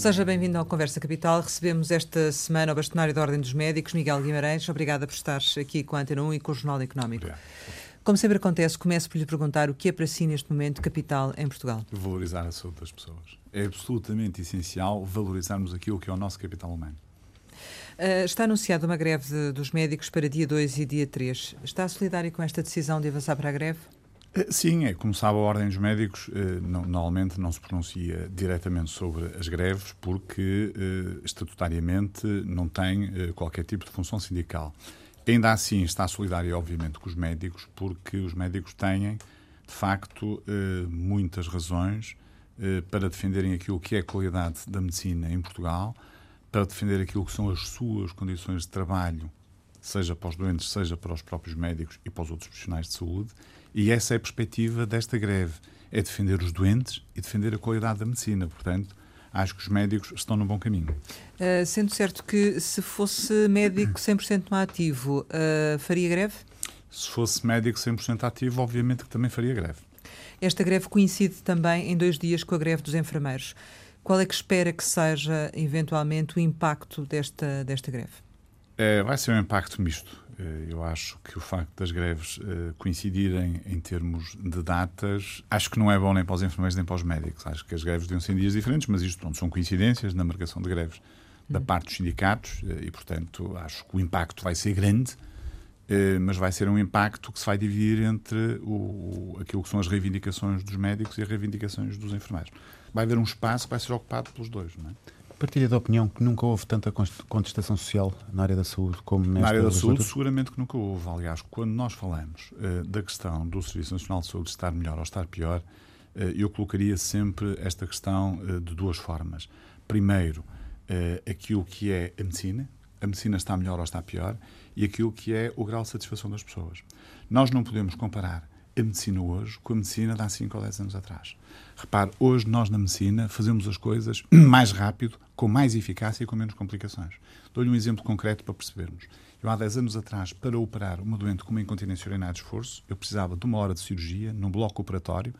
Seja bem-vindo ao Conversa Capital. Recebemos esta semana o bastonário da Ordem dos Médicos, Miguel Guimarães. Obrigada por estar aqui com a Antena 1 e com o Jornal Económico. Obrigado. Como sempre acontece, começo por lhe perguntar o que é para si neste momento capital em Portugal. Valorizar a saúde das pessoas. É absolutamente essencial valorizarmos aquilo que é o nosso capital humano. Uh, está anunciada uma greve de, dos médicos para dia 2 e dia 3. Está solidário com esta decisão de avançar para a greve? Eh, sim, é, como sabe, a Ordem dos Médicos eh, não, normalmente não se pronuncia diretamente sobre as greves porque eh, estatutariamente não tem qualquer tipo de função sindical. Ainda assim está solidária, obviamente, com os médicos porque os médicos têm, de facto, muitas razões para defenderem aquilo que é a qualidade da medicina em Portugal, para defender aquilo que são as suas condições de trabalho, seja para os doentes, seja para os próprios médicos e para os outros profissionais de saúde e essa é a perspectiva desta greve: é defender os doentes e defender a qualidade da medicina. Portanto, acho que os médicos estão no bom caminho. Uh, sendo certo que se fosse médico 100% ativo, uh, faria greve? Se fosse médico 100% ativo, obviamente que também faria greve. Esta greve coincide também em dois dias com a greve dos enfermeiros. Qual é que espera que seja, eventualmente, o impacto desta, desta greve? É, vai ser um impacto misto. Eh, eu acho que o facto das greves uh, coincidirem em termos de datas, acho que não é bom nem para os enfermeiros nem para os médicos. Acho que as greves deviam ser em dias diferentes, mas isto não são coincidências na marcação de greves da uhum. parte dos sindicatos uh, e, portanto, acho que o impacto vai ser grande, mas vai ser um impacto que se vai dividir entre o, aquilo que são as reivindicações dos médicos e as reivindicações dos enfermeiros. Vai haver um espaço que vai ser ocupado pelos dois, não é? Partilha da opinião que nunca houve tanta contestação social na área da saúde como nesta Na área da saúde, seguramente que nunca houve. Aliás, quando nós falamos uh, da questão do Serviço Nacional de Saúde estar melhor ou estar pior, uh, eu colocaria sempre esta questão uh, de duas formas. Primeiro, aquilo que é a medicina, a medicina está melhor ou está pior, e aquilo que é o grau de satisfação das pessoas. Nós não podemos comparar a medicina hoje com a medicina de há 5 ou 10 anos atrás. Repare, hoje nós na medicina fazemos as coisas mais rápido, com mais eficácia e com menos complicações. Dou-lhe um exemplo concreto para percebermos. Eu, há 10 anos atrás, para operar uma doente com uma incontinência urinária de esforço, eu precisava de uma hora de cirurgia num bloco operatório,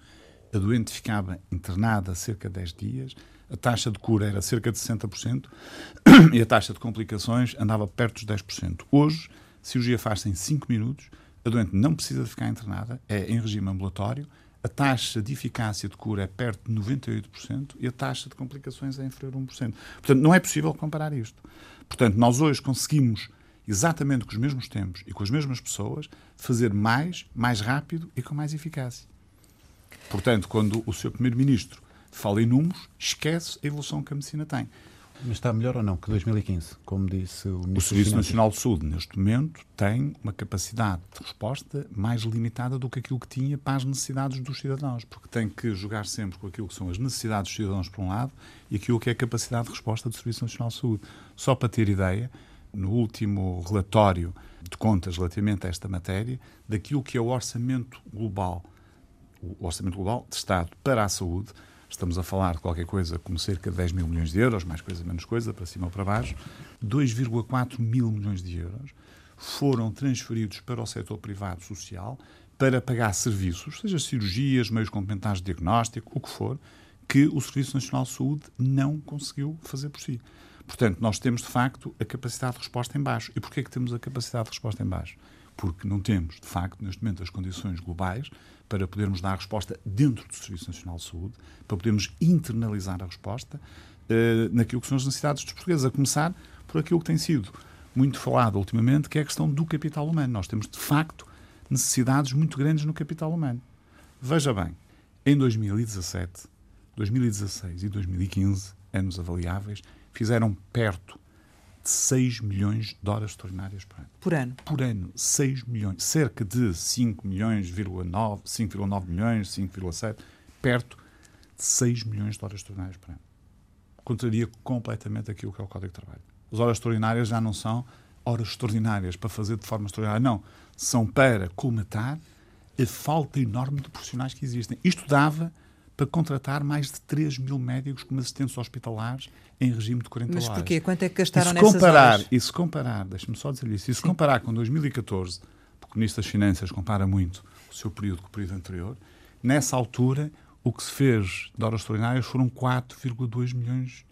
a doente ficava internada cerca de 10 dias, a taxa de cura era cerca de 60% e a taxa de complicações andava perto dos 10%. Hoje, a cirurgia faz-se em 5 minutos, a doente não precisa de ficar internada, é em regime ambulatório, a taxa de eficácia de cura é perto de 98% e a taxa de complicações é inferior a 1%. Portanto, não é possível comparar isto. Portanto, nós hoje conseguimos, exatamente com os mesmos tempos e com as mesmas pessoas, fazer mais, mais rápido e com mais eficácia. Portanto, quando o Sr. Primeiro-Ministro fala em números, esquece a evolução que a medicina tem. Mas está melhor ou não que 2015, como disse o Ministro O Serviço Nacional de Saúde, neste momento, tem uma capacidade de resposta mais limitada do que aquilo que tinha para as necessidades dos cidadãos, porque tem que jogar sempre com aquilo que são as necessidades dos cidadãos, por um lado, e aquilo que é a capacidade de resposta do Serviço Nacional de Saúde. Só para ter ideia, no último relatório de contas relativamente a esta matéria, daquilo que é o orçamento global, o orçamento global de Estado para a saúde, Estamos a falar de qualquer coisa como cerca de 10 mil milhões de euros, mais coisa, menos coisa, para cima ou para baixo. 2,4 mil milhões de euros foram transferidos para o setor privado social para pagar serviços, seja cirurgias, meios complementares de diagnóstico, o que for, que o Serviço Nacional de Saúde não conseguiu fazer por si. Portanto, nós temos, de facto, a capacidade de resposta em baixo. E porquê é que temos a capacidade de resposta em baixo? Porque não temos, de facto, neste momento, as condições globais para podermos dar a resposta dentro do Serviço Nacional de Saúde, para podermos internalizar a resposta uh, naquilo que são as necessidades dos portugueses, a começar por aquilo que tem sido muito falado ultimamente, que é a questão do capital humano. Nós temos, de facto, necessidades muito grandes no capital humano. Veja bem, em 2017, 2016 e 2015, anos avaliáveis, fizeram perto 6 milhões de horas extraordinárias por ano. Por ano? Por ano, 6 milhões. Cerca de 5 milhões, 5,9 milhões, 5,7, perto de 6 milhões de horas extraordinárias por ano. Contraria completamente aquilo que é o Código de Trabalho. As horas extraordinárias já não são horas extraordinárias para fazer de forma extraordinária, não. São para colmatar a falta enorme de profissionais que existem. Isto dava para contratar mais de 3 mil médicos como assistentes hospitalares em regime de 40 Mas horas. Mas porquê? Quanto é que gastaram nessas comparar, horas? E se comparar, deixe-me só dizer isso, e se Sim. comparar com 2014, porque o Ministro das Finanças compara muito o seu período com o período anterior, nessa altura o que se fez de horas extraordinárias foram 4,2 milhões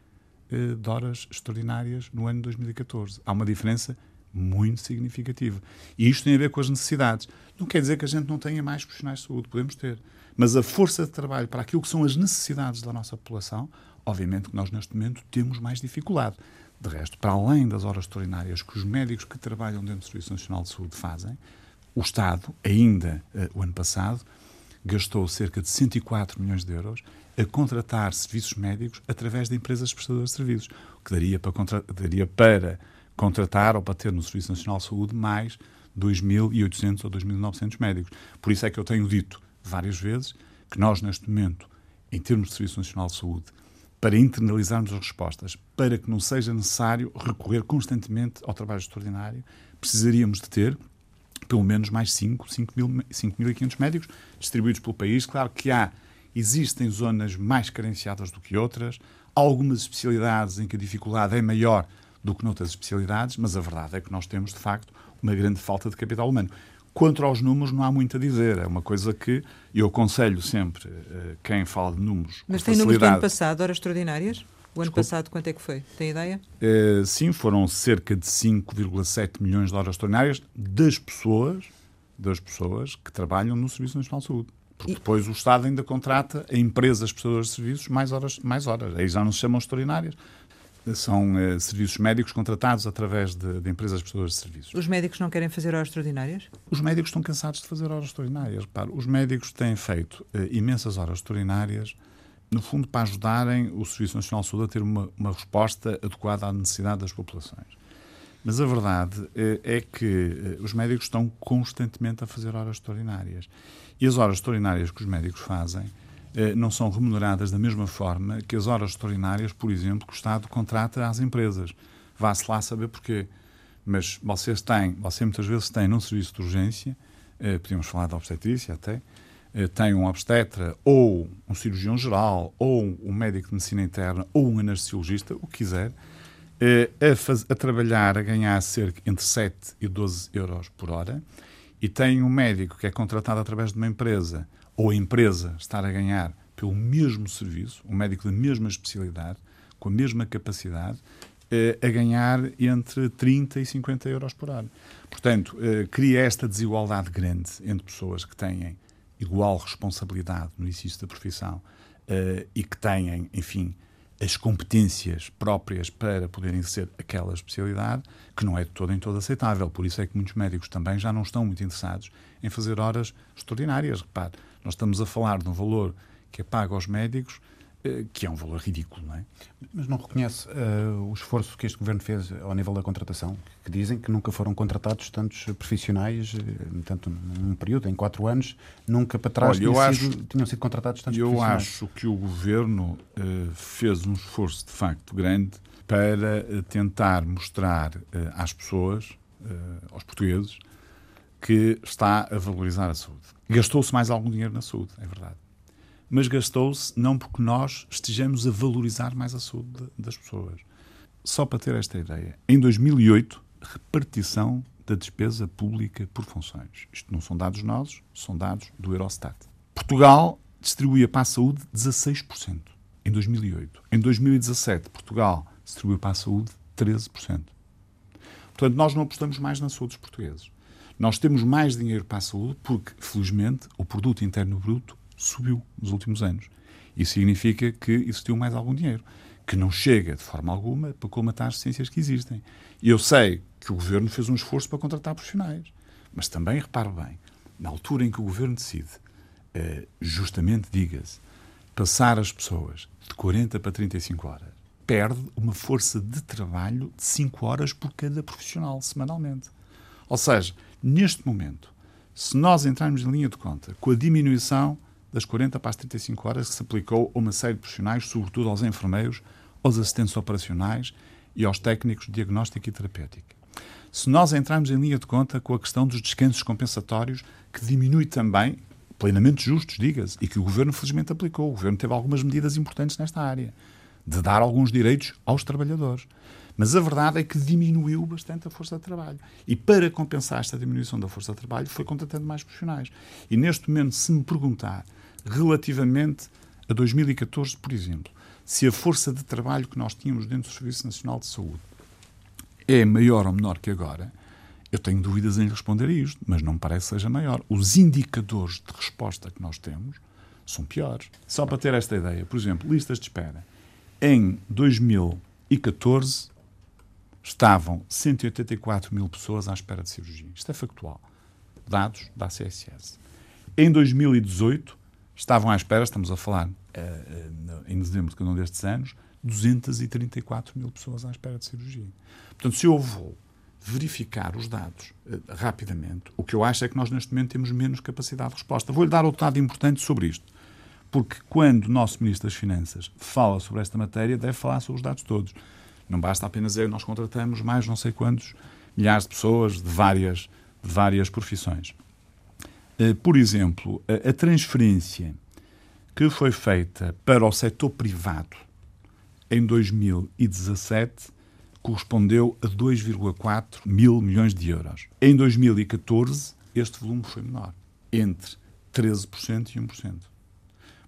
eh, de horas extraordinárias no ano de 2014. Há uma diferença muito significativa. E isto tem a ver com as necessidades. Não quer dizer que a gente não tenha mais profissionais de saúde, podemos ter. Mas a força de trabalho para aquilo que são as necessidades da nossa população, obviamente que nós neste momento temos mais dificuldade. De resto, para além das horas extraordinárias que os médicos que trabalham dentro do Serviço Nacional de Saúde fazem, o Estado, ainda uh, o ano passado, gastou cerca de 104 milhões de euros a contratar serviços médicos através de empresas prestadoras de serviços, o que daria para, daria para contratar ou para ter no Serviço Nacional de Saúde mais 2.800 ou 2.900 médicos. Por isso é que eu tenho dito várias vezes que nós, neste momento, em termos de Serviço Nacional de Saúde, para internalizarmos as respostas, para que não seja necessário recorrer constantemente ao trabalho extraordinário, precisaríamos de ter pelo menos mais 5, 5.500 médicos distribuídos pelo país. Claro que há, existem zonas mais carenciadas do que outras, algumas especialidades em que a dificuldade é maior do que noutras especialidades, mas a verdade é que nós temos, de facto, uma grande falta de capital humano. Quanto aos números, não há muito a dizer. É uma coisa que eu aconselho sempre uh, quem fala de números. Mas tem números do ano passado, horas extraordinárias? O ano Desculpe. passado, quanto é que foi? Tem ideia? Uh, sim, foram cerca de 5,7 milhões de horas extraordinárias das pessoas, das pessoas que trabalham no Serviço Nacional de Saúde. Porque e... depois o Estado ainda contrata a empresas prestadoras de serviços mais horas, mais horas. Aí já não se chamam extraordinárias são uh, serviços médicos contratados através de, de, empresas prestadoras de serviços. Os médicos não querem fazer horas extraordinárias? Os médicos estão cansados de fazer horas extraordinárias. Repare, os médicos têm feito uh, imensas horas extraordinárias, no fundo, para ajudarem o Serviço Nacional de Saúde a ter uma, uma resposta adequada à necessidade das populações. Mas a verdade uh, é que os médicos estão constantemente a fazer horas extraordinárias. E as horas extraordinárias que os médicos fazem não são remuneradas da mesma forma que as horas extraordinárias, por exemplo, que o Estado contrata às empresas. Vá-se lá saber porquê. Mas vocês têm, você muitas vezes tem num serviço de urgência, eh, podíamos falar de obstetrícia até, eh, tem um obstetra ou um cirurgião geral ou um médico de medicina interna ou um anestesiologista, o que quiser, a, faz, a, trabalhar, a ganhar cerca entre 7 e 12 euros por hora, e tem um médico que é contratado através de uma empresa ou a empresa estar a ganhar pelo mesmo serviço, um médico da mesma especialidade, com a mesma capacidade, eh, a ganhar entre 30 e 50 euros por hora. Portanto, eh, cria esta desigualdade grande entre pessoas que têm igual responsabilidade no exercício da profissão eh, e que têm, enfim, as competências próprias para poderem exercer aquela especialidade, que não é de todo em todo aceitável. Por isso é que muitos médicos também já não estão muito interessados em fazer horas extraordinárias. Repare, nós estamos a falar de um valor que é pago aos médicos, eh, que é um valor ridículo, não é? Mas não reconhece uh, o esforço que este governo fez ao nível da contratação? Que dizem que nunca foram contratados tantos profissionais, eh, tanto num período, em quatro anos, nunca para trás Olha, tinham, acho, sido, tinham, sido, contratados tantos eu profissionais. Eu acho que o governo uh, fez um esforço de facto grande para uh, tentar mostrar às pessoas, aos portugueses, que está a valorizar a saúde. Gastou-se mais algum dinheiro na saúde, é verdade. Mas gastou-se não porque nós estejamos a valorizar mais a saúde das pessoas. Só para ter esta ideia, em 2008, repartição da despesa pública por funções. Isto não são dados nossos, são dados do Eurostat. Portugal distribuía para a saúde 16% em 2008. Em 2017, Portugal distribuiu para a saúde 13%. Portanto, nós não apostamos mais na saúde dos portugueses. Nós temos mais dinheiro para a saúde porque, felizmente, o produto interno bruto subiu nos últimos anos. Isso significa que existiu mais algum dinheiro, que não chega de forma alguma para colmatar as deficiências que existem. E eu sei que o governo fez um esforço para contratar profissionais, mas também reparo bem, na altura em que o governo decide, eh, justamente diga-se, passar as pessoas de 40 para 35 horas, perde uma força de trabalho de 5 horas por cada profissional semanalmente. Ou seja, Neste momento, se nós entrarmos em linha de conta com a diminuição das 40 para as 35 horas que se aplicou a uma série de profissionais, sobretudo aos enfermeiros, aos assistentes operacionais e aos técnicos de diagnóstico e terapêutica. Se nós entrarmos em linha de conta com a questão dos descansos compensatórios, que diminui também, plenamente justos, diga-se, e que o Governo felizmente aplicou. O Governo teve algumas medidas importantes nesta área, de dar alguns direitos aos trabalhadores. Mas a verdade é que diminuiu bastante a força de trabalho. E para compensar esta diminuição da força de trabalho, foi contratando mais profissionais. E neste momento, se me perguntar relativamente a 2014, por exemplo, se a força de trabalho que nós tínhamos dentro do Serviço Nacional de Saúde é maior ou menor que agora, eu tenho dúvidas em responder a isto, mas não me parece que seja maior. Os indicadores de resposta que nós temos são piores. Só para ter esta ideia, por exemplo, listas de espera. Em 2014 estavam 184 mil pessoas à espera de cirurgia. Isto é factual. Dados da CSS. Em 2018 estavam à espera, estamos a falar uh, em dezembro de cada um destes anos, 234 mil pessoas à espera de cirurgia. Portanto, se eu vou verificar os dados uh, rapidamente, o que eu acho é que nós neste momento temos menos capacidade de resposta. Vou-lhe dar outro dado importante sobre isto. Porque quando o nosso Ministro das Finanças fala sobre esta matéria, deve falar sobre os dados todos. Não basta apenas dizer nós contratamos mais não sei quantos milhares de pessoas de várias, de várias profissões. Uh, por exemplo, a transferência que foi feita para o setor privado em 2017 correspondeu a 2,4 mil milhões de euros. Em 2014, este volume foi menor, entre 13% e 1%.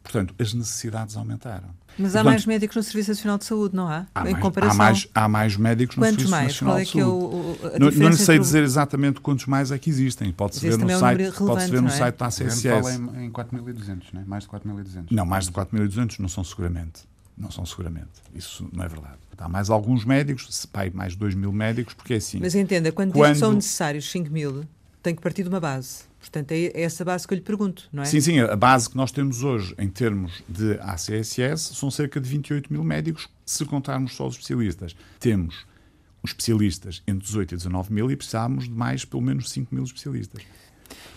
Portanto, as necessidades aumentaram. Mas há Portanto, mais médicos no Serviço Nacional de Saúde, não há? há em mais, comparação. Há mais, há mais médicos no Quantos Serviço mais? Nacional Qual é de que é Saúde. o, não, não sei o- dizer exatamente quantos mais é que existem. Pode-se ver, no é um site, pode-se ver no é? site da ACSS. fala em, em 4.200, não é? mais de 4.200. Não, mais de 4.200 não são seguramente. Não são seguramente. Isso não é verdade. Há mais alguns médicos, se pai, mais de 2 mil médicos, porque é assim. Mas entenda, quando, diz Quando- que são necessários 5 mil, tem que partir de uma base. Portanto, é essa base que eu lhe pergunto, não é? Sim, sim, a base que nós temos hoje em termos de ACSS são cerca de 28 mil médicos, se contarmos só os especialistas. Temos os especialistas entre 18 e 19 mil e precisamos de mais pelo menos 5 mil especialistas.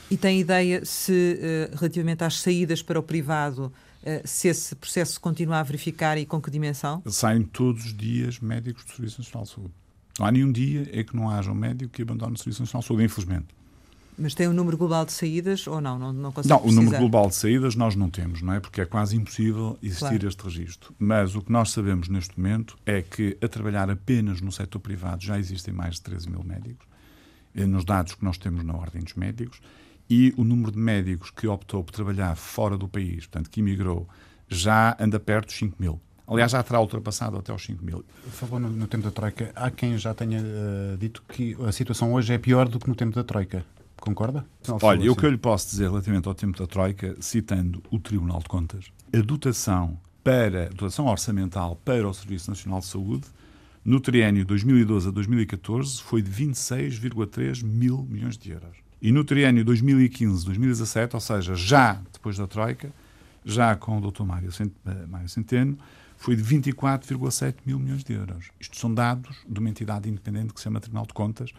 E tem ideia se, eh, relativamente às saídas para o privado, eh, se esse processo continua a verificar e com que dimensão? Saem todos os dias médicos do Serviço Nacional de Saúde. Não há nenhum dia em que não haja um médico que abandone o Serviço Nacional de Saúde, infelizmente. Mas tem um número global de saídas ou não? Não, não consigo Não, o número global de saídas nós não temos, não é? Porque é quase impossível existir Claro. este registro. Mas o que nós sabemos neste momento é que a trabalhar apenas no setor privado já existem mais de 13 mil médicos, eh, nos dados que nós temos na Ordem dos Médicos, e o número de médicos que optou por trabalhar fora do país, portanto, que imigrou, já anda perto dos 5 mil. Aliás, já terá ultrapassado até aos 5 mil. Falou no, no tempo da Troika. Há quem já tenha eh, dito que a situação hoje é pior do que no tempo da Troika. Concorda? Olha, o que eu lhe posso dizer relativamente ao tempo da Troika, citando o Tribunal de Contas, a dotação para a dotação orçamental para o Serviço Nacional de Saúde no triênio 2012 a 2014 foi de 26,3 mil milhões de euros. E no triênio 2015-2017, ou seja, já depois da Troika, já com o Dr. Eh, Mário Centeno, foi de 24,7 mil milhões de euros. Isto são dados de uma entidade independente que se chama Tribunal de Contas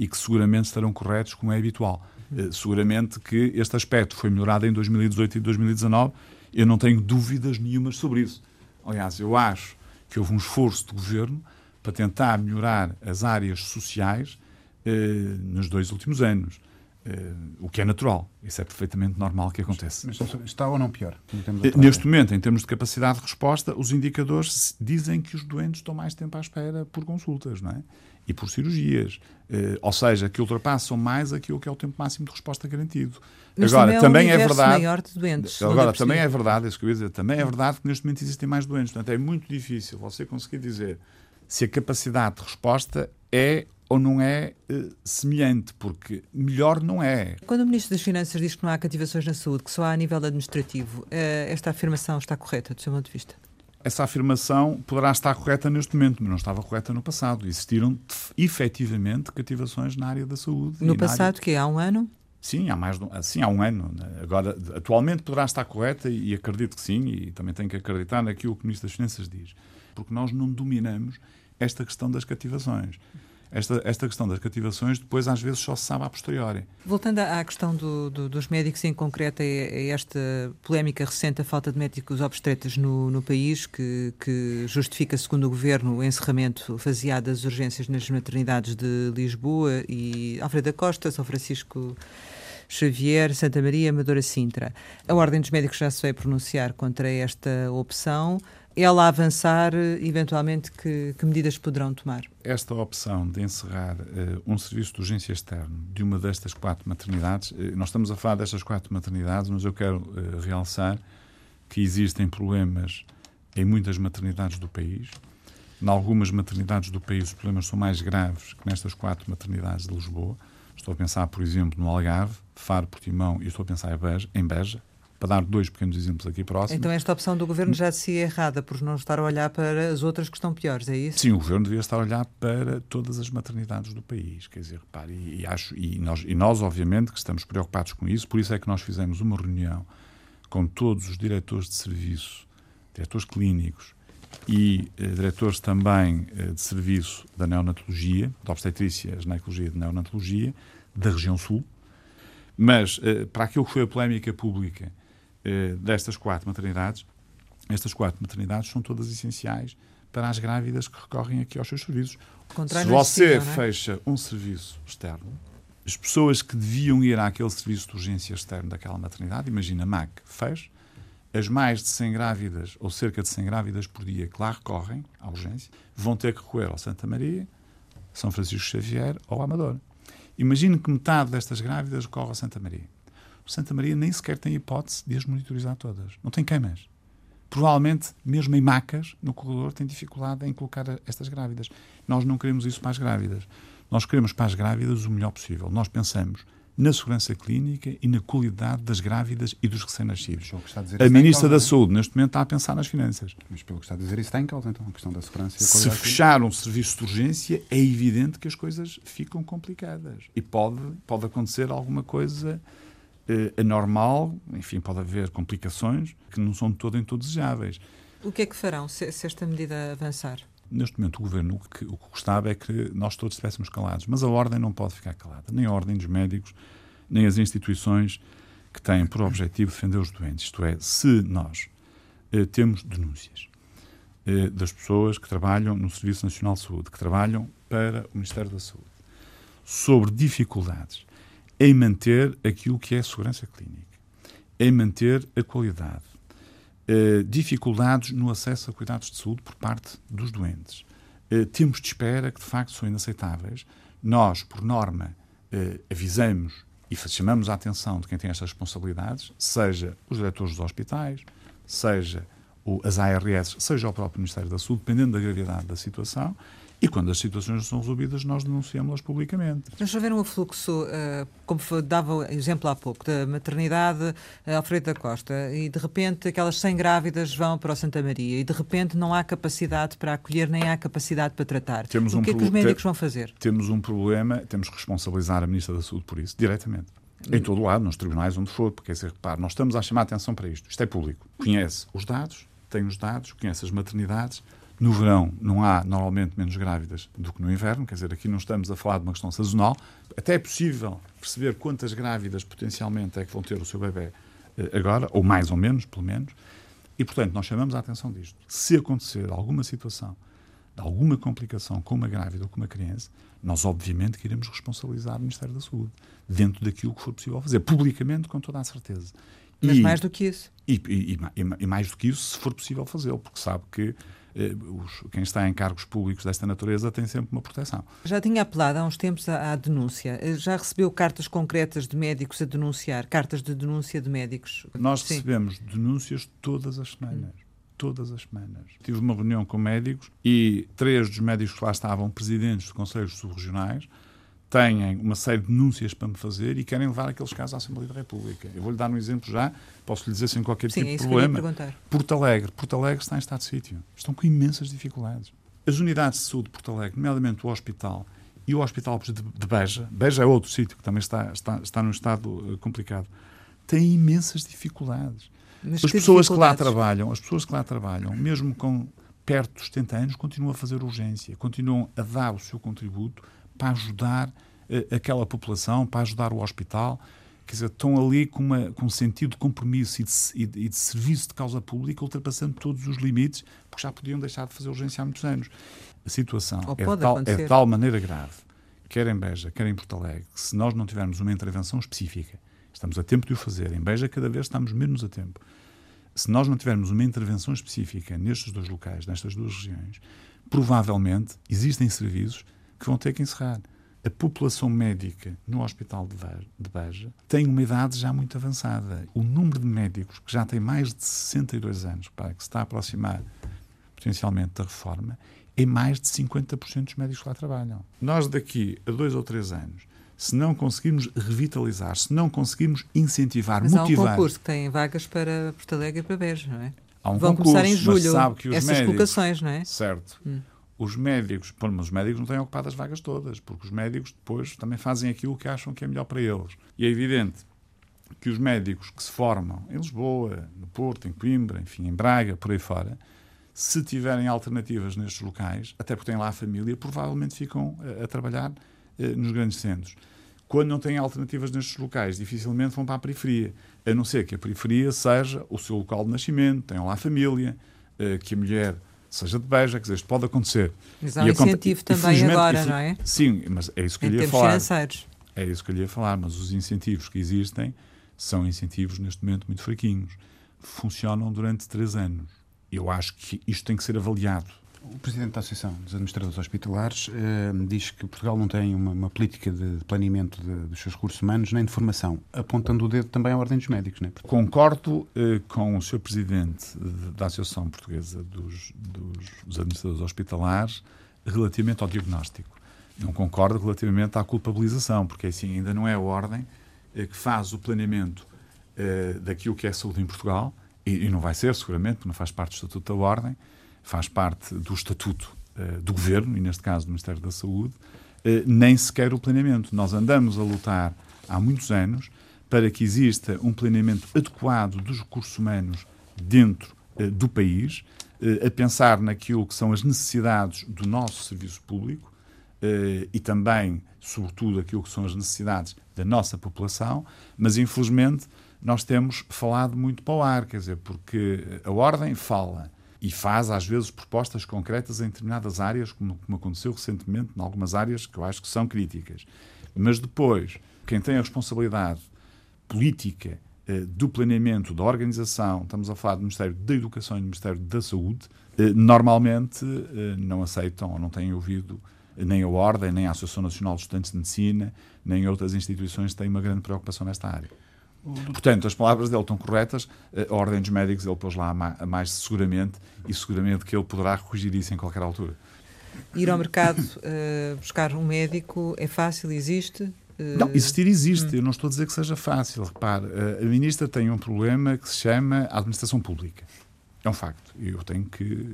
e que seguramente estarão corretos, como é habitual. Eh, seguramente que este aspecto foi melhorado em 2018 e 2019. Eu não tenho dúvidas nenhumas sobre isso. Aliás, eu acho que houve um esforço do governo para tentar melhorar as áreas sociais eh, nos dois últimos anos. Eh, o que é natural. Isso é perfeitamente normal que aconteça. Mas está ou não pior? Neste momento, em termos de capacidade de resposta, os indicadores dizem que os doentes estão mais tempo à espera por consultas, não é? E por cirurgias. Eh, ou seja, que ultrapassam mais aquilo que é o tempo máximo de resposta garantido. Mas Agora, também, é, um é verdade. maior de doentes. Agora, também é verdade, isso que eu ia dizer, também é verdade que neste momento existem mais doentes. Portanto, é muito difícil você conseguir dizer se a capacidade de resposta é ou não é eh, semelhante, porque melhor não é. Quando o Ministro das Finanças diz que não há cativações na saúde, que só há a nível administrativo, eh, esta afirmação está correta, do seu ponto de vista? Essa afirmação poderá estar correta neste momento, mas não estava correta no passado. Existiram efetivamente cativações na área da saúde. No passado, área- que é há um ano? Sim, há mais de um, sim, há um ano. Agora, atualmente poderá estar correta e acredito que sim, e também tenho que acreditar naquilo que o Ministro das Finanças diz. Porque nós não dominamos esta questão das cativações. Esta, esta questão das cativações depois às vezes só se sabe a posteriori. Voltando à questão do- do- dos médicos, em concreto, é, é esta polémica recente, a falta de médicos obstetras no, no país, que, que justifica, segundo o Governo, o encerramento faseado das urgências nas maternidades de Lisboa e Alfredo da Costa, São Francisco Xavier, Santa Maria, Amadora Sintra. A Ordem dos Médicos já se vai pronunciar contra esta opção. Ela avançar, eventualmente, que, que medidas poderão tomar? Esta opção de encerrar eh, um serviço de urgência externo de uma destas quatro maternidades, eh, nós estamos a falar destas quatro maternidades, mas eu quero eh, realçar que existem problemas em muitas maternidades do país. Em algumas maternidades do país os problemas são mais graves que nestas quatro maternidades de Lisboa. Estou a pensar, por exemplo, no Algarve, Faro, Portimão e estou a pensar em Beja, em Beja para dar dois pequenos exemplos aqui próximos. Então esta opção do Governo já se é errada por não estar a olhar para as outras que estão piores, é isso? Sim, o Governo devia estar a olhar para todas as maternidades do país, quer dizer, repare, e, e acho, e nós, e nós obviamente que estamos preocupados com isso, por isso é que nós fizemos uma reunião com todos os diretores de serviço, diretores clínicos e eh, diretores também eh, de serviço da neonatologia, da obstetrícia, ginecologia e de neonatologia, da região sul, mas eh, para aquilo que foi a polémica pública destas quatro maternidades, estas quatro maternidades são todas essenciais para as grávidas que recorrem aqui aos seus serviços. Se você é? fecha um serviço externo, as pessoas que deviam ir àquele serviço de urgência externo daquela maternidade, imagina MAC, fez, as mais de 100 grávidas, ou cerca de 100 grávidas por dia que lá recorrem à urgência, vão ter que recorrer ao Santa Maria, São Francisco Xavier ou Amador. Imagine que metade destas grávidas recorre ao Santa Maria. Santa Maria nem sequer tem hipótese de as monitorizar todas. Não tem camas. Provavelmente, mesmo em macas, no corredor, tem dificuldade em colocar estas grávidas. Nós não queremos isso para as grávidas. Nós queremos para as grávidas o melhor possível. Nós pensamos na segurança clínica e na qualidade das grávidas e dos recém-nascidos. A, a Ministra da Saúde, neste momento, está a pensar nas finanças. Mas pelo que está a dizer, isso está em causa, então, a questão da segurança e a Se fechar um serviço de urgência, é evidente que as coisas ficam complicadas. E pode, pode acontecer alguma coisa anormal, enfim, pode haver complicações que não são de todo desejáveis. O que é que farão se, se esta medida avançar? Neste momento, o governo o que, o que gostava é que nós todos estivéssemos calados, mas a ordem não pode ficar calada, nem a ordem dos médicos, nem as instituições que têm por objetivo defender os doentes. Isto é, se nós eh, temos denúncias eh, das pessoas que trabalham no Serviço Nacional de Saúde, que trabalham para o Ministério da Saúde, sobre dificuldades em manter aquilo que é a segurança clínica, em manter a qualidade, uh, dificuldades no acesso a cuidados de saúde por parte dos doentes, uh, tempos de espera que de facto são inaceitáveis. Nós, por norma, uh, avisamos e chamamos a atenção de quem tem estas responsabilidades, seja os diretores dos hospitais, seja as ARS, seja o próprio Ministério da Saúde, dependendo da gravidade da situação, e quando as situações não são resolvidas, nós denunciamos-las publicamente. Mas haver um fluxo, uh, como dava exemplo há pouco, da maternidade uh, Alfredo da Costa, e de repente aquelas 100 grávidas vão para o Santa Maria, e de repente não há capacidade para acolher, nem há capacidade para tratar. Temos o um que é que os médicos vão fazer? Temos um problema, temos que responsabilizar a Ministra da Saúde por isso, diretamente. Em todo lado, nos tribunais, onde for, porque, dizer, repare, nós estamos a chamar a atenção para isto. Isto é público. Conhece os dados, tem os dados, conhece as maternidades, no verão não há normalmente menos grávidas do que no inverno, quer dizer, aqui não estamos a falar de uma questão sazonal. Até é possível perceber quantas grávidas potencialmente é que vão ter o seu bebê eh, agora, ou mais ou menos, pelo menos. E, portanto, nós chamamos a atenção disto. Se acontecer alguma situação, alguma complicação com uma grávida ou com uma criança, nós obviamente que iremos responsabilizar o Ministério da Saúde, dentro daquilo que for possível fazer, publicamente, com toda a certeza. Mas e, mais do que isso? E, e, e, mais do que isso, se for possível fazê-lo, porque sabe que os, quem está em cargos públicos desta natureza tem sempre uma proteção. Já tinha apelado há uns tempos à, à, denúncia. Eh, já recebeu cartas concretas de médicos a denunciar? Cartas de denúncia de médicos? Nós Sim. recebemos denúncias todas as semanas. Hum. Todas as semanas. Tive uma reunião com médicos e três dos médicos que lá estavam, presidentes de conselhos subregionais, têm uma série de denúncias para me fazer e querem levar aqueles casos à Assembleia da República. Eu vou-lhe dar um exemplo já, posso lhe dizer sem qualquer Sim, tipo de problema. Porto Alegre. Porto Alegre está em estado de sítio. Estão com imensas dificuldades. As unidades de saúde de Porto Alegre, nomeadamente o hospital e o hospital de, de Beja, Beja é outro sítio que também está, está, está num estado eh, complicado, têm imensas dificuldades. Mas as pessoas que lá trabalham, as pessoas que lá trabalham, mesmo com perto dos 70 anos, continuam a fazer urgência, continuam a dar o seu contributo para ajudar uh, aquela população, para ajudar o hospital. Quer dizer, estão ali com, uma, com um sentido de compromisso e de, e de, serviço de causa pública, ultrapassando todos os limites, porque já podiam deixar de fazer urgência há muitos anos. A situação é de, tal, é de tal maneira grave, quer em Beja, quer em Porto Alegre, que se nós não tivermos uma intervenção específica, estamos a tempo de o fazer, em Beja cada vez estamos menos a tempo. Se nós não tivermos uma intervenção específica nestes dois locais, nestas duas regiões, provavelmente existem serviços que vão ter que encerrar. a população médica no Hospital de Beja tem uma idade já muito avançada. O número de médicos que já tem mais de 62 anos, para que se está a aproximar potencialmente da reforma, é mais de 50% dos médicos que lá trabalham. Nós, daqui a dois ou três anos, se não conseguirmos revitalizar, se não conseguirmos incentivar, mas motivar... Há um concurso que tem vagas para Porto Alegre e para Beja, não é? Há um Vão concurso, começar em julho sabe que os essas médicos, colocações, não é? Certo. Hum. Os médicos, bom, mas os médicos não têm ocupado as vagas todas, porque os médicos depois também fazem aquilo que acham que é melhor para eles. E é evidente que os médicos que se formam em Lisboa, no Porto, em Coimbra, enfim, em Braga, por aí fora, se tiverem alternativas nestes locais, até porque têm lá a família, provavelmente ficam a, eh, a trabalhar eh, nos grandes centros. Quando não têm alternativas nestes locais, dificilmente vão para a periferia, a não ser que a periferia seja o seu local de nascimento, tenham lá a família, eh, que a mulher seja de beija, quer dizer, isto pode acontecer. Mas há um incentivo também agora, não é? Sim, mas é isso que em eu lhe ia falar. financeiros. É isso que eu lhe ia falar, mas os incentivos que existem são incentivos neste momento muito fraquinhos. Funcionam durante três anos. Eu acho que isto tem que ser avaliado. O Presidente da Associação dos Administradores Hospitalares eh, diz que Portugal não tem uma, uma política de planeamento de, dos seus recursos humanos nem de formação, apontando o dedo também à Ordem dos Médicos. Não é? Concordo eh, com o Sr. Presidente da Associação Portuguesa dos, dos, dos Administradores Hospitalares relativamente ao diagnóstico. Não concordo relativamente à culpabilização, porque assim ainda não é a Ordem eh, que faz o planeamento eh, daquilo que é saúde em Portugal, e, e não vai ser, seguramente, porque não faz parte do Estatuto da Ordem faz parte do estatuto uh, do governo, e neste caso do Ministério da Saúde, uh, nem sequer o planeamento. Nós andamos a lutar há muitos anos para que exista um planeamento adequado dos recursos humanos dentro uh, do país, a pensar naquilo que são as necessidades do nosso serviço público e também, sobretudo, aquilo que são as necessidades da nossa população, mas infelizmente nós temos falado muito para o ar, quer dizer, porque a Ordem fala e faz, às vezes, propostas concretas em determinadas áreas, como, como aconteceu recentemente em algumas áreas que eu acho que são críticas. Mas depois, quem tem a responsabilidade política eh, do planeamento, da organização, estamos a falar do Ministério da Educação e do Ministério da Saúde, eh, normalmente eh, não aceitam ou não têm ouvido nem a Ordem, nem a Associação Nacional de Estudantes de Medicina, nem outras instituições têm uma grande preocupação nesta área. Portanto, as palavras dele estão corretas, a ordem dos médicos ele pôs lá mais seguramente e seguramente que ele poderá corrigir isso em qualquer altura. Ir ao mercado uh, buscar um médico é fácil, existe? Uh... Não, existir existe, hum. eu não estou a dizer que seja fácil. Repare, a ministra tem um problema que se chama administração pública. É um facto. E eu tenho que,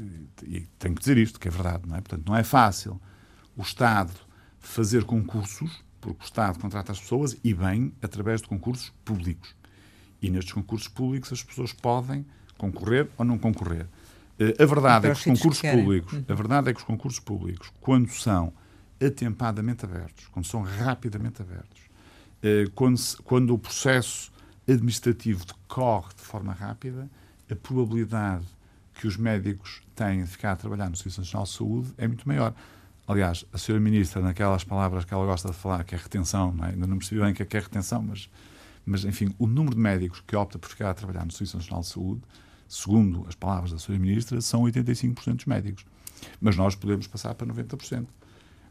tenho que dizer isto, que é verdade. Não é? Portanto, não é fácil o Estado fazer concursos porque o Estado contrata as pessoas e bem através de concursos públicos. E nestes concursos públicos as pessoas podem concorrer ou não concorrer. Eh, a verdade é que os concursos que públicos, uhum. a verdade é que os concursos públicos, quando são atempadamente abertos, quando são rapidamente abertos, eh, quando, se, quando o processo administrativo decorre de forma rápida, a probabilidade que os médicos têm de ficar a trabalhar no Serviço Nacional de Saúde é muito maior. Aliás, a senhora ministra, naquelas palavras que ela gosta de falar, que é retenção, não é? ainda não percebi bem o que é, que é retenção, mas, mas, enfim, o número de médicos que opta por ficar a trabalhar no Serviço Nacional de Saúde, segundo as palavras da senhora ministra, são 85% dos médicos. Mas nós podemos passar para 90%.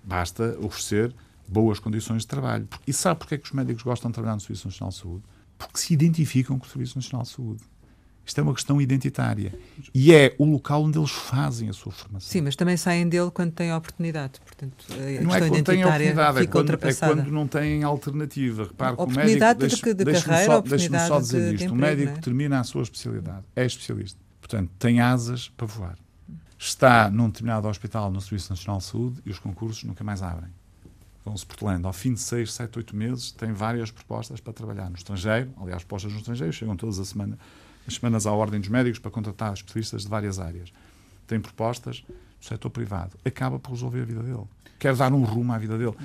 Basta oferecer boas condições de trabalho. E sabe porquê é que os médicos gostam de trabalhar no Serviço Nacional de Saúde? Porque se identificam com o Serviço Nacional de Saúde. Isto é uma questão identitária. E é o local onde eles fazem a sua formação. Sim, mas também saem dele quando têm a oportunidade. Portanto, a não é quando têm a oportunidade, é quando, é quando, não têm alternativa. Repare oportunidade que o médico, de, de carreira, só, deixe-me só dizer de, isto. De o médico é? termina a sua especialidade, é especialista. Portanto, tem asas para voar. Está num determinado hospital no Serviço Nacional de Saúde e os concursos nunca mais abrem. Vão-se portelando. Ao fim de seis, sete, oito meses, tem várias propostas para trabalhar no estrangeiro. Aliás, propostas no estrangeiro chegam todas a semana as semanas à Ordem dos Médicos para contratar especialistas de várias áreas. Tem propostas do setor privado. Acaba por resolver a vida dele. Quer dar um rumo à vida dele.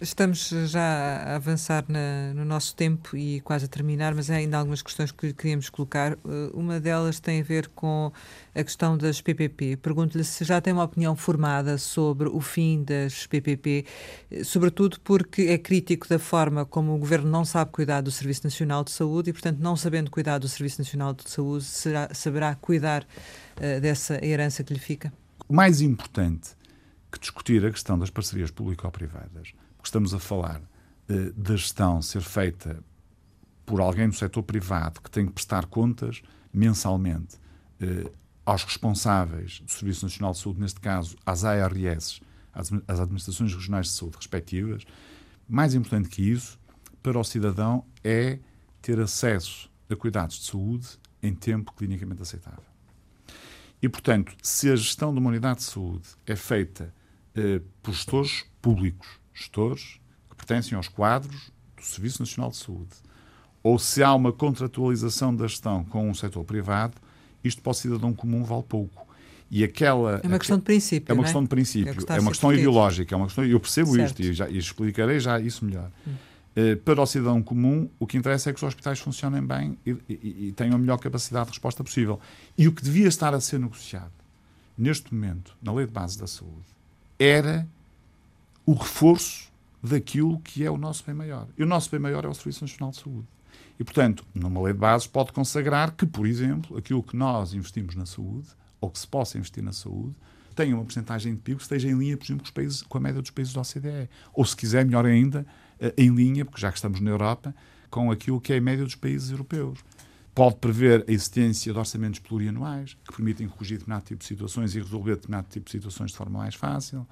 Estamos já a avançar na, no nosso tempo e quase a terminar, mas há ainda algumas questões que queríamos colocar. Uh, uma delas tem a ver com a questão das PPP. Pergunto-lhe se já tem uma opinião formada sobre o fim das PPP, uh, sobretudo porque é crítico da forma como o governo não sabe cuidar do Serviço Nacional de Saúde e, portanto, não sabendo cuidar do Serviço Nacional de Saúde, será, saberá cuidar uh, dessa herança que lhe fica? O mais importante que discutir a questão das parcerias público-privadas porque estamos a falar uh, da gestão ser feita por alguém do setor privado que tem que prestar contas mensalmente uh, aos responsáveis do Serviço Nacional de Saúde, neste caso às ARS, às, às Administrações Regionais de Saúde respectivas, mais importante que isso, para o cidadão, é ter acesso a cuidados de saúde em tempo clinicamente aceitável. E, portanto, se a gestão de uma unidade de saúde é feita eh, por gestores públicos, gestores que pertencem aos quadros do Serviço Nacional de Saúde, ou se há uma contratualização da gestão com um setor privado, isto para o cidadão comum vale pouco. E aquela, é uma questão de princípio. É uma questão de princípio, é, é uma questão ideológica, é uma questão, eu percebo certo. isto e, já, e explicarei já isso melhor. Hum. Uh, para o cidadão comum, o que interessa é que os hospitais funcionem bem e, e, e, tenham a melhor capacidade de resposta possível. E o que devia estar a ser negociado, neste momento, na Lei de Base da Saúde, era o reforço daquilo que é o nosso bem maior. E o nosso bem maior é o Serviço Nacional de Saúde. E, portanto, numa lei de bases pode consagrar que, por exemplo, aquilo que nós investimos na saúde, ou que se possa investir na saúde, tenha uma porcentagem de PIB que esteja em linha, por exemplo, com, países, com a média dos países da OCDE. Ou, se quiser, melhor ainda, eh, em linha, porque já que estamos na Europa, com aquilo que é a média dos países europeus. Pode prever a existência de orçamentos plurianuais, que permitem corrigir determinado tipo de situações e resolver determinado tipo de situações de forma mais fácil.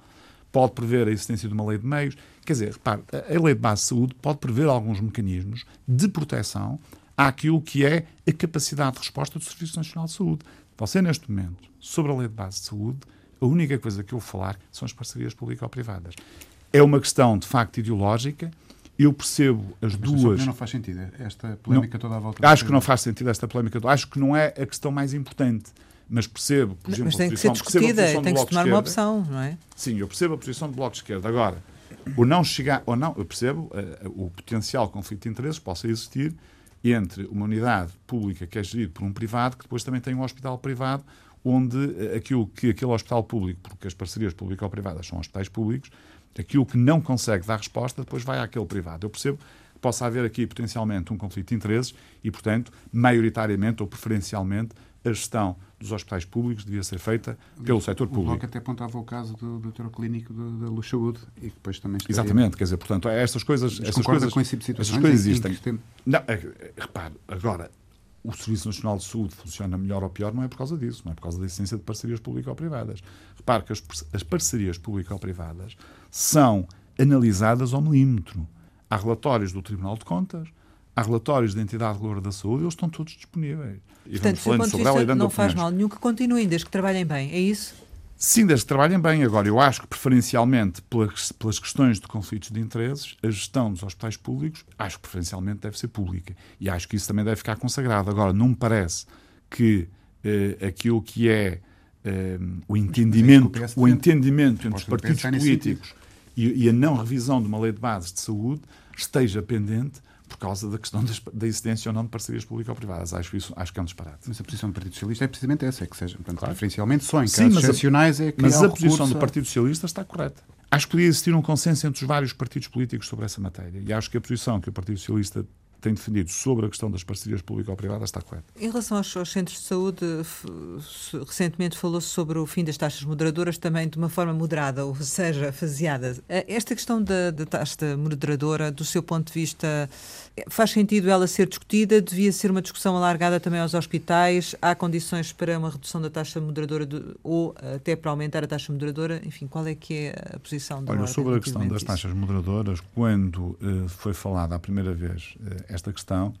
Pode prever a existência de uma lei de meios. Quer dizer, repare, a lei de base de saúde pode prever alguns mecanismos de proteção àquilo que é a capacidade de resposta do Serviço Nacional de Saúde. Você, neste momento, sobre a lei de base de saúde, a única coisa que eu vou falar são as parcerias público-privadas. É uma questão, de facto, ideológica. Eu percebo as Mas duas. não faz sentido esta polémica não, toda à volta. Acho que não faz sentido esta polémica toda. Acho que não é a questão mais importante. Mas percebo, por exemplo, mas tem que ser discutida, tem que se tomar uma opção, não é? Sim, eu percebo a posição do Bloco de Esquerda. Agora, o não chegar, ou não, eu percebo uh, o potencial conflito de interesses possa existir entre uma unidade pública que é gerida por um privado, que depois também tem um hospital privado, onde uh, aquilo que aquele hospital público, porque as parcerias público-privadas são hospitais públicos, aquilo que não consegue dar resposta, depois vai àquele privado. Eu percebo que possa haver aqui potencialmente um conflito de interesses e, portanto, maioritariamente ou preferencialmente, a gestão dos hospitais públicos devia ser feita pelo setor público. O Bloco até apontava o caso do doutor clínico da Luz Saúde e depois também estaria... Exatamente, quer dizer, portanto, estas coisas... Estas coisas, com esse tipo de estas coisas existem. Não, é, repare, agora, o Serviço Nacional de Saúde funciona melhor ou pior não é por causa disso, não é por causa da existência de parcerias público-privadas. Repare que as, as parcerias público-privadas são analisadas ao milímetro. Há relatórios do Tribunal de Contas, há relatórios da entidade reguladora da saúde, eles estão todos disponíveis. E Portanto, do ponto de vista, não faz mal nenhum que continuem, desde que trabalhem bem, é isso? Sim, desde que trabalhem bem. Agora, eu acho que, preferencialmente, pelas, pelas questões de conflitos de interesses, a gestão dos hospitais públicos, acho que preferencialmente deve ser pública. E acho que isso também deve ficar consagrado. Agora, não me parece que eh, aquilo que é eh, o entendimento, o entendimento entre os partidos políticos e, e a não revisão de uma lei de bases de saúde esteja pendente por causa da questão das, da existência ou não de parcerias público-privadas. Acho, isso, acho que é um disparate. Mas a posição do Partido Socialista é precisamente essa, é que seja, portanto, claro. preferencialmente só em casos excepcionais é que Mas a posição do Partido Socialista está correta. Acho que podia existir um consenso entre os vários partidos políticos sobre essa matéria. E acho que a posição que o Partido Socialista tem defendido sobre a questão das parcerias público-privadas está correto. Em relação aos, aos, centros de saúde, recentemente falou-se sobre o fim das taxas moderadoras também de uma forma moderada, ou seja, faseada. Eh, esta questão da, da taxa moderadora, do seu ponto de vista, eh, faz sentido ela ser discutida? Devia ser uma discussão alargada também aos hospitais? Há condições para uma redução da taxa moderadora de, ou até para aumentar a taxa moderadora? Enfim, qual é que é a posição da Olha, sobre a questão das taxas moderadoras, quando uh, foi falada a primeira vez uh, esta questão.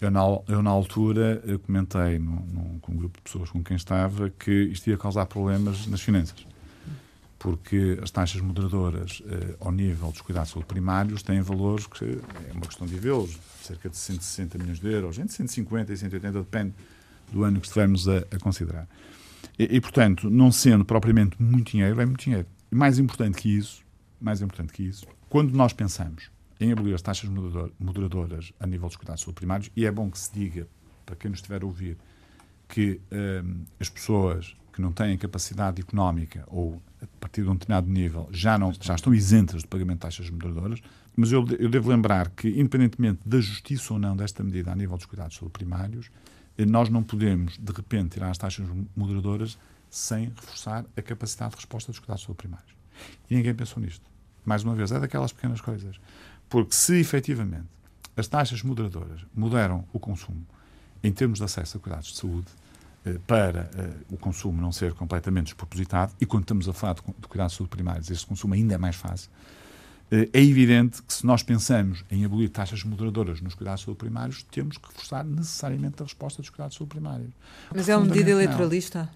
Eu na, eu, na altura, eu comentei no, no, com um grupo de pessoas com quem estava que isto ia causar problemas nas finanças. Porque as taxas moderadoras eh, ao nível dos cuidados primários têm valores que é uma questão de vê-los, cerca de 160 milhões de euros, entre 150 e 180, depende do ano que estivermos a, a considerar. E, e, portanto, não sendo propriamente muito dinheiro, é muito dinheiro. E mais importante que isso, mais importante que isso, quando nós pensamos em abolir as taxas moderadoras a nível dos cuidados primários, e é bom que se diga, para quem nos estiver a ouvir, que um, as pessoas que não têm capacidade económica ou a partir de um determinado nível já, não, já estão isentas de pagamento de taxas moderadoras, mas eu, eu devo lembrar que, independentemente da justiça ou não desta medida a nível dos cuidados primários, eh, nós não podemos, de repente, tirar as taxas moderadoras sem reforçar a capacidade de resposta dos cuidados primários. E ninguém pensou nisto. mais uma vez, é daquelas pequenas coisas. Porque se efetivamente as taxas moderadoras moderam o consumo em termos de acesso a cuidados de saúde, eh, para uh, o consumo não ser completamente despropositado, e quando estamos a falar de, de cuidados de saúde primários, este consumo ainda é mais fácil, uh, é evidente que se nós pensamos em abolir taxas moderadoras nos cuidados de saúde primários, temos que forçar necessariamente a resposta dos cuidados de saúde primários. Mas é uma medida eleitoralista?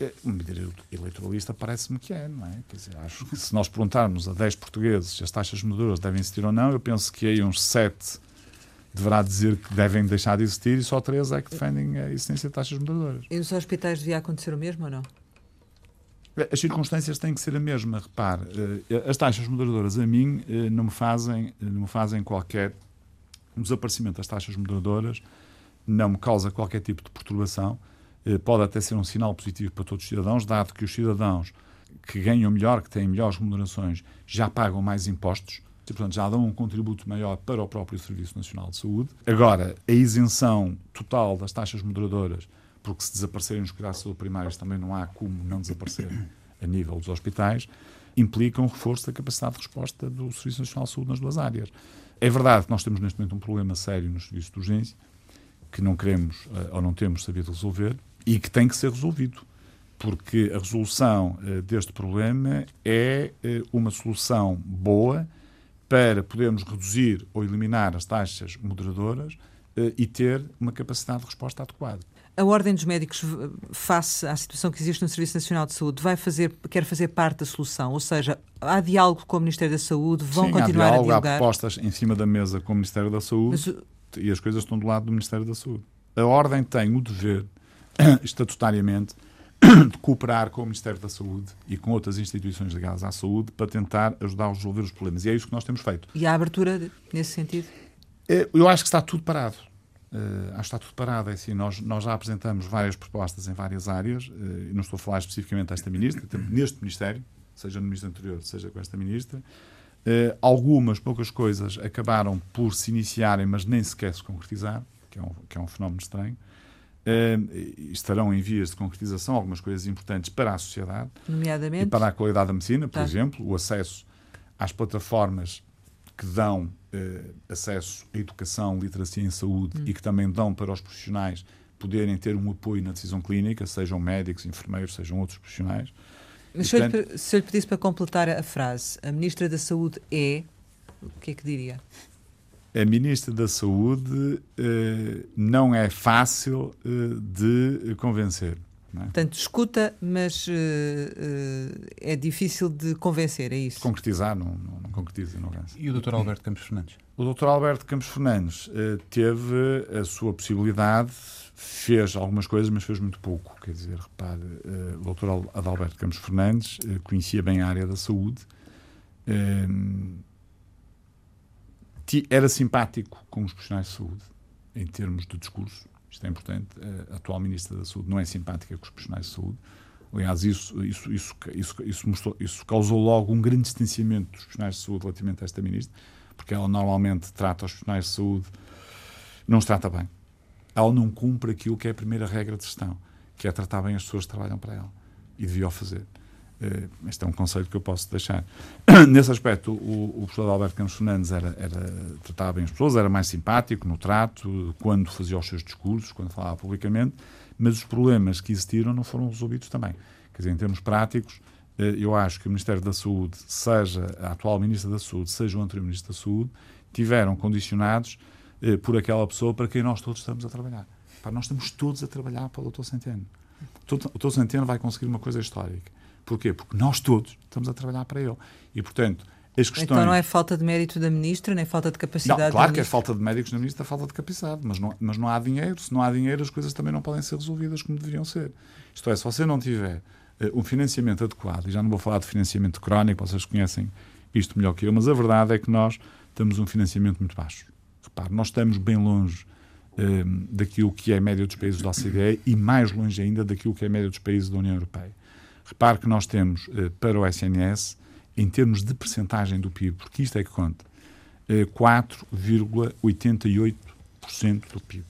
É, uma medida eleitoralista parece-me que é, não é? Quer dizer, acho que se nós perguntarmos a 10 portugueses se as taxas moderadoras devem existir ou não, eu penso que aí uns 7 deverá dizer que devem deixar de existir e só três é que defendem a existência de taxas moderadoras. E nos hospitais devia acontecer o mesmo ou não? As circunstâncias têm que ser a mesma, repare. Eh, as taxas moderadoras a mim eh, não me fazem, não me fazem qualquer o desaparecimento das taxas moderadoras não me causa qualquer tipo de perturbação. Eh, pode até ser um sinal positivo para todos os cidadãos, dado que os cidadãos que ganham melhor, que têm melhores remunerações, já pagam mais impostos e, portanto, já dão um contributo maior para o próprio Serviço Nacional de Saúde. Agora, a isenção total das taxas moderadoras, porque se desaparecerem os cuidados de saúde primários também não há como não desaparecer a nível dos hospitais, implica um reforço da capacidade de resposta do Serviço Nacional de Saúde nas duas áreas. É verdade que nós temos neste momento um problema sério nos serviços de urgência, que não queremos eh, ou não temos sabido resolver e que tem que ser resolvido porque a resolução uh, deste problema é uh, uma solução boa para podermos reduzir ou eliminar as taxas moderadoras uh, e ter uma capacidade de resposta adequada. A Ordem dos Médicos, face à situação que existe no Serviço Nacional de Saúde, vai fazer, quer fazer parte da solução? Ou seja, há diálogo com o Ministério da Saúde? Vão Sim, continuar há diálogo, a dialogar? Há propostas em cima da mesa com o Ministério da Saúde Mas... e as coisas estão do lado do Ministério da Saúde. A Ordem tem o dever, estatutariamente, de cooperar com o Ministério da Saúde e com outras instituições ligadas à saúde para tentar ajudar a resolver os problemas. E é isso que nós temos feito. E há abertura nesse sentido? É, eu acho que está tudo parado. Uh, acho que está tudo parado. É assim, nós, nós já apresentamos várias propostas em várias áreas, uh, não estou a falar especificamente desta ministra, neste Ministério, seja no Ministro anterior, seja com esta ministra. Uh, algumas, poucas coisas acabaram por se iniciarem, mas nem sequer se concretizar, que é um, que é um fenómeno estranho. Uh, estarão em vias de concretização algumas coisas importantes para a sociedade Nomeadamente? e para a qualidade da medicina, por tá. exemplo, o acesso às plataformas que dão uh, acesso à educação, literacia em saúde hum. e que também dão para os profissionais poderem ter um apoio na decisão clínica, sejam médicos, enfermeiros, sejam outros profissionais. Mas se, portanto... eu lhe, se eu lhe pedisse para completar a frase, a Ministra da Saúde é, o que é que diria? A Ministra da Saúde eh, não é fácil eh, de convencer. É? Portanto, escuta, mas uh, uh, é difícil de convencer, é isso? Concretizar, não, não, não concretiza, não vence. E o Dr. Alberto Campos Fernandes? O Dr. Alberto Campos Fernandes uh, teve a sua possibilidade, fez algumas coisas, mas fez muito pouco. Quer dizer, repare, o Dr. Adalberto Campos Fernandes conhecia bem a área da saúde era simpático com os profissionais de saúde, em termos de discurso. Isto é importante. A atual Ministra da Saúde não é simpática com os profissionais de saúde. Aliás, isso, isso, isso, isso, isso, mostrou, isso causou logo um grande distanciamento dos profissionais de saúde relativamente a esta Ministra, porque ela normalmente trata os profissionais de saúde, não os trata bem. Ela não cumpre aquilo que é a primeira regra de gestão, que é tratar bem as pessoas que trabalham para ela. E devia o fazer. Uh, este é um conselho que eu posso deixar. Nesse aspecto, o, o professor Alberto Campos Fernandes era, era, tratava bem as pessoas, era mais simpático no trato, quando fazia os seus discursos, quando falava publicamente, mas os problemas que existiram não foram resolvidos também. Quer dizer, em termos práticos, uh, eu acho que o Ministério da Saúde, seja a atual Ministra da Saúde, seja o anterior Ministro da Saúde, tiveram condicionados uh, por aquela pessoa para quem nós todos estamos a trabalhar. Pá, nós estamos todos a trabalhar para o Dr. Centeno. O Dr. Centeno vai conseguir uma coisa histórica Porquê? Porque nós todos estamos a trabalhar para ele. E, portanto, as questões... Então não é falta de mérito da ministra, nem falta de capacidade não, Claro que é falta de médicos na ministra, é falta de capacidade, mas não, mas não há dinheiro. Se não há dinheiro, as coisas também não podem ser resolvidas como deveriam ser. Isto é, se você não tiver uh, um financiamento adequado, e já não vou falar de financiamento crónico, vocês conhecem isto melhor que eu, mas a verdade é que nós temos um financiamento muito baixo. Repare, nós estamos bem longe uh, daquilo que é a média dos países da OCDE e mais longe ainda daquilo que é a média dos países da União Europeia. Repare que nós temos eh, para o SNS, em termos de percentagem do PIB, porque isto é que conta, 4,88% eh, do PIB.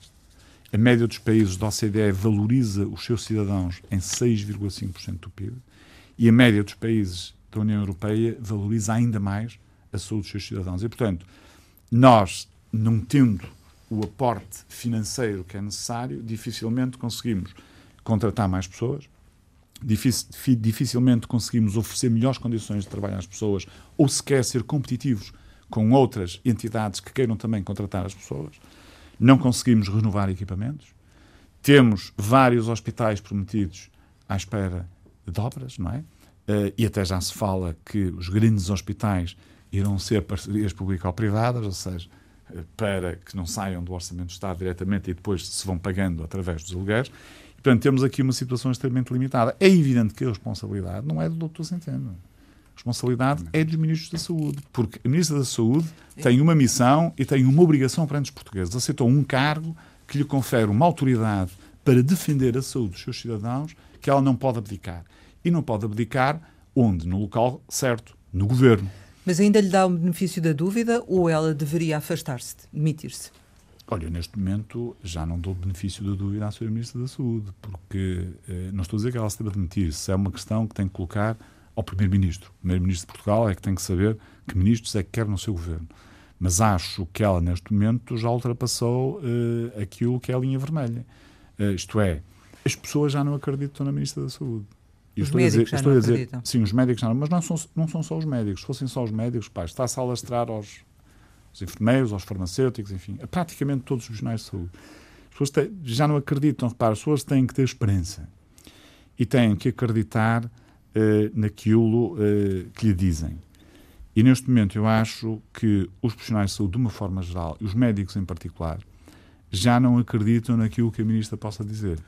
A média dos países da OCDE valoriza os seus cidadãos em 6,5% do PIB e a média dos países da União Europeia valoriza ainda mais a saúde dos seus cidadãos. E, portanto, nós, não tendo o aporte financeiro que é necessário, dificilmente conseguimos contratar mais pessoas, dificilmente conseguimos oferecer melhores condições de trabalho às pessoas ou sequer ser competitivos com outras entidades que queiram também contratar as pessoas. Não conseguimos renovar equipamentos. Temos vários hospitais prometidos à espera de obras, não é? Uh, e até já se fala que os grandes hospitais irão ser parcerias público-privadas, ou seja, uh, para que não saiam do Orçamento do Estado diretamente e depois se vão pagando através dos aluguéis. Portanto, temos aqui uma situação extremamente limitada. É evidente que a responsabilidade não é do Dr. Centeno. A responsabilidade é dos ministros da Saúde, porque a Ministra da Saúde tem uma missão e tem uma obrigação perante os portugueses. Aceitou um cargo que lhe confere uma autoridade para defender a saúde dos seus cidadãos que ela não pode abdicar. E não pode abdicar onde? No local certo, no governo. Mas ainda lhe dá o um benefício da dúvida ou ela deveria afastar-se, demitir-se? Olha, neste momento já não dou benefício da dúvida à Sra. Ministra da Saúde, porque eh, não estou a dizer que ela se deva demitir-se, é uma questão que tem que colocar ao Primeiro-Ministro. O Primeiro-Ministro de Portugal é que tem que saber que ministros é que quer no seu governo. Mas acho que ela, neste momento, já ultrapassou uh, aquilo que é a linha vermelha. Uh, isto é, as pessoas já não acreditam na Ministra da Saúde. E os médicos dizer, já não dizer, acreditam. Sim, os médicos já não, mas não são, não são só os médicos. Se fossem só os médicos, pá, está-se a alastrar aos, aos enfermeiros, aos farmacêuticos, enfim, a praticamente todos os profissionais de saúde. As pessoas têm, já não acreditam, repara, as pessoas têm que ter esperança e têm que acreditar uh, naquilo uh, que lhe dizem. E neste momento eu acho que os profissionais de saúde, de uma forma geral, e os médicos em particular, já não acreditam naquilo que a ministra possa dizer.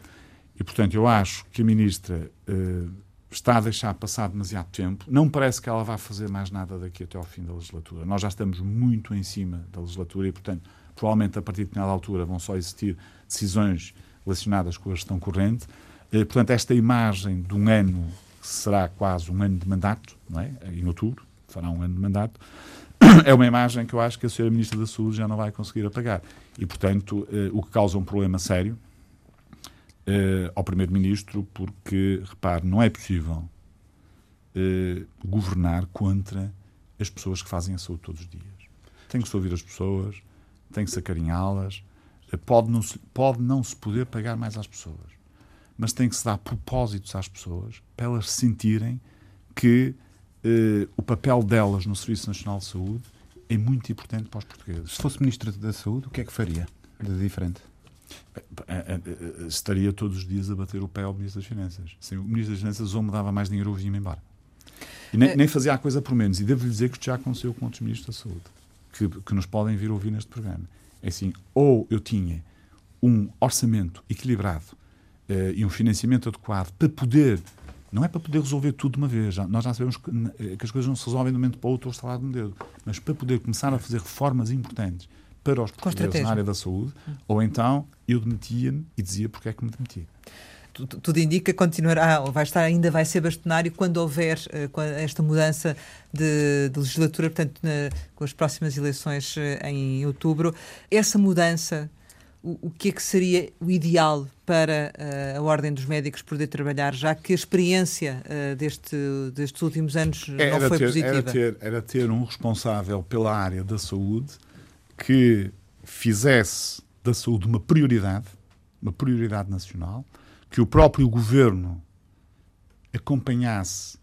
E, portanto, eu acho que a ministra uh, está a deixar passar demasiado tempo. Não parece que ela vá fazer mais nada daqui até ao fim da legislatura. Nós já estamos muito em cima da legislatura e, portanto, provavelmente a partir de determinada altura vão só existir decisões relacionadas com a gestão corrente. Uh, portanto, esta imagem de um ano será quase um ano de mandato, não é? Em outubro, fará um ano de mandato, é uma imagem que eu acho que a senhora Ministra da Saúde já não vai conseguir apagar. E, portanto, eh, o que causa um problema sério eh, ao Primeiro-Ministro, porque, repare, não é possível eh, governar contra as pessoas que fazem a saúde todos os dias. Tem que se ouvir as pessoas, tem que se acarinhá-las, eh, pode, não se, pode não se poder pagar mais às pessoas mas tem que se dar propósitos às pessoas para elas sentirem que o papel delas no Serviço Nacional de Saúde é muito importante para os portugueses. Se fosse Ministro da Saúde, o que é que faria de diferente? Eh, eh, estaria todos os dias a bater o pé ao Ministro das Finanças. Sim, o Ministro das Finanças ou me dava mais dinheiro ou vinha-me embora. E nem, nem, fazia a coisa por menos. E devo-lhe dizer que já aconteceu com outros Ministros da Saúde, que, que nos podem vir ouvir neste programa. É assim, ou eu tinha um orçamento equilibrado uh, e um financiamento adequado para poder, não é para poder resolver tudo de uma vez, já, nós já sabemos que, eh, que, as coisas não se resolvem de um momento para o outro ou estalar de um dedo, mas para poder começar a fazer reformas importantes para os portugueses na área da saúde, ou então eu demitia-me e dizia porque é que me demitia tudo indica que continuará, ou vai estar, ainda vai ser bastonário quando houver uh, esta mudança de, de legislatura, portanto, na, com as próximas eleições uh, em outubro. Essa mudança o, o que é que seria o ideal para uh, a Ordem dos Médicos poder trabalhar, já que a experiência deste, destes últimos anos era não foi ter, positiva? Era ter, era ter um responsável pela área da saúde que fizesse da saúde uma prioridade, uma prioridade nacional, que o próprio governo acompanhasse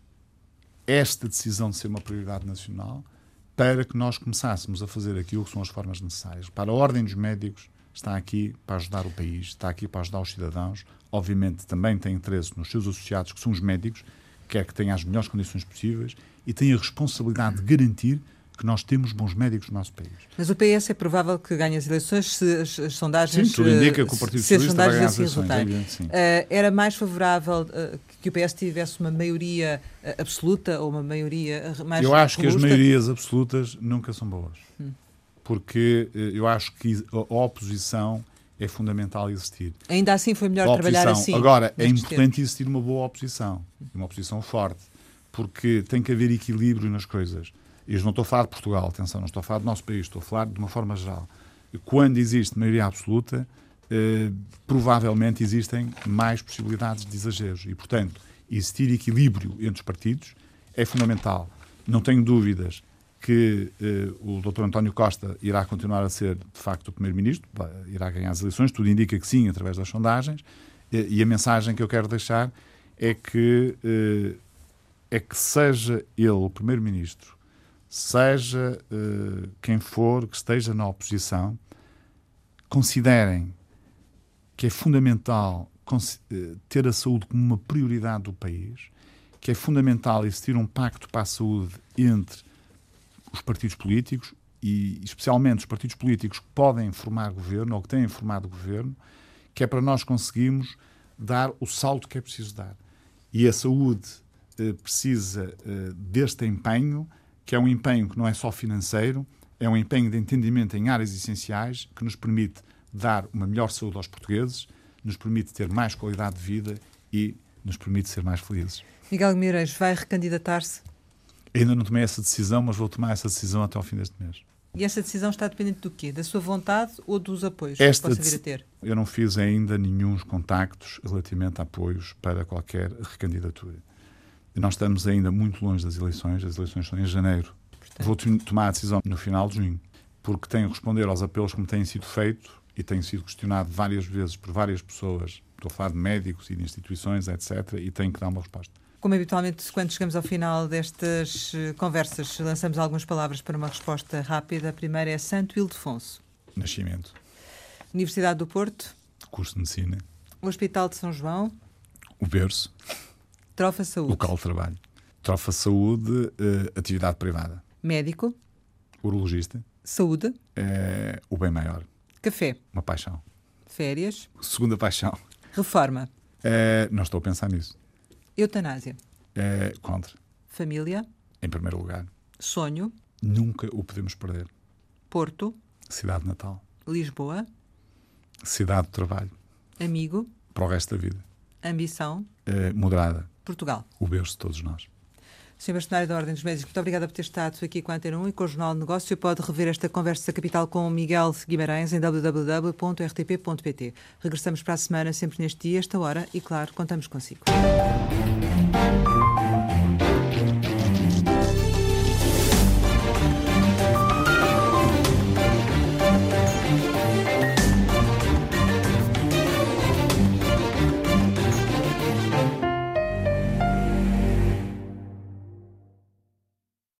esta decisão de ser uma prioridade nacional para que nós começássemos a fazer aquilo que são as formas necessárias. Para a Ordem dos Médicos está aqui para ajudar o país, está aqui para ajudar os cidadãos. Obviamente também tem interesse nos seus associados, que são os médicos, quer que tenha as melhores condições possíveis e tem a responsabilidade de garantir que nós temos bons médicos no nosso país. Mas o PS é provável que ganhe as eleições se as, as sondagens... Sim, tudo indica que o Partido Socialista vai ganhar as eleições. Uh, era mais favorável uh, que o PS tivesse uma maioria uh, absoluta ou uma maioria mais Eu acho robusta? que as maiorias absolutas nunca são boas. Hum porque eh, eu acho que a oposição é fundamental existir. Ainda assim foi melhor trabalhar assim. Agora, é importante existir uma boa oposição, uma oposição forte, porque tem que haver equilíbrio nas coisas. E não estou a falar de Portugal, atenção, não estou a falar do nosso país, estou a falar de uma forma geral. Quando existe maioria absoluta, eh, provavelmente existem mais possibilidades de exageros. E, portanto, existir equilíbrio entre os partidos é fundamental. Não tenho dúvidas que eh, o Dr. António Costa irá continuar a ser, de facto, o Primeiro-Ministro, irá ganhar as eleições, tudo indica que sim, através das sondagens, e a mensagem que eu quero deixar é que, eh, é que seja ele o Primeiro-Ministro, seja eh, quem for que esteja na oposição, considerem que é fundamental eh, ter a saúde como uma prioridade do país, que é fundamental existir um pacto para a saúde entre os partidos políticos e especialmente os partidos políticos que podem formar governo ou que têm formado governo, que é para nós conseguirmos dar o salto que é preciso dar. E a saúde eh, precisa eh, deste empenho, que é um empenho que não é só financeiro, é um empenho de entendimento em áreas essenciais que nos permite dar uma melhor saúde aos portugueses, nos permite ter mais qualidade de vida e nos permite ser mais felizes. Miguel Guimarães vai recandidatar-se? Ainda não tomei essa decisão, mas vou tomar essa decisão até ao fim deste mês. E essa decisão está dependente do quê? Da sua vontade ou dos apoios Esta que possa vir a ter? Eu não fiz ainda nenhum contactos relativamente a apoios para qualquer recandidatura. Nós estamos ainda muito longe das eleições, as eleições são em janeiro. Portanto. Vou tomar a decisão no final de junho, porque tenho que responder aos apelos que me têm sido feitos e tenho sido questionado várias vezes por várias pessoas, estou a falar de médicos e de instituições, etc., e tenho que dar uma resposta. Como habitualmente, quando chegamos ao final destas eh, conversas, lançamos algumas palavras para uma resposta rápida. A primeira é Santo Ildefonso. Nascimento. Universidade do Porto. Curso de Medicina. Hospital de São João. O berço. Trofa Saúde. Local de trabalho. Trofa Saúde, uh, atividade privada. Médico. Urologista. Saúde. Uh, o bem maior. Café. Uma paixão. Férias. Segunda paixão. Reforma. Uh, não estou a pensar nisso. Eutanásia. É contra. Família. Em primeiro lugar. Sonho. Nunca o podemos perder. Porto. Cidade natal. Lisboa. Cidade de trabalho. Amigo. Para o resto da vida. Ambição. É, moderada. Portugal. O berço de todos nós. Sr. Bastonário da Ordem dos Médicos, muito obrigada por ter estado aqui com a Antena 1 e com o Jornal de Negócio. Pode rever esta conversa capital com Miguel Guimarães em www.rtp.pt. Regressamos para a semana, sempre neste dia, esta hora, e claro, contamos consigo.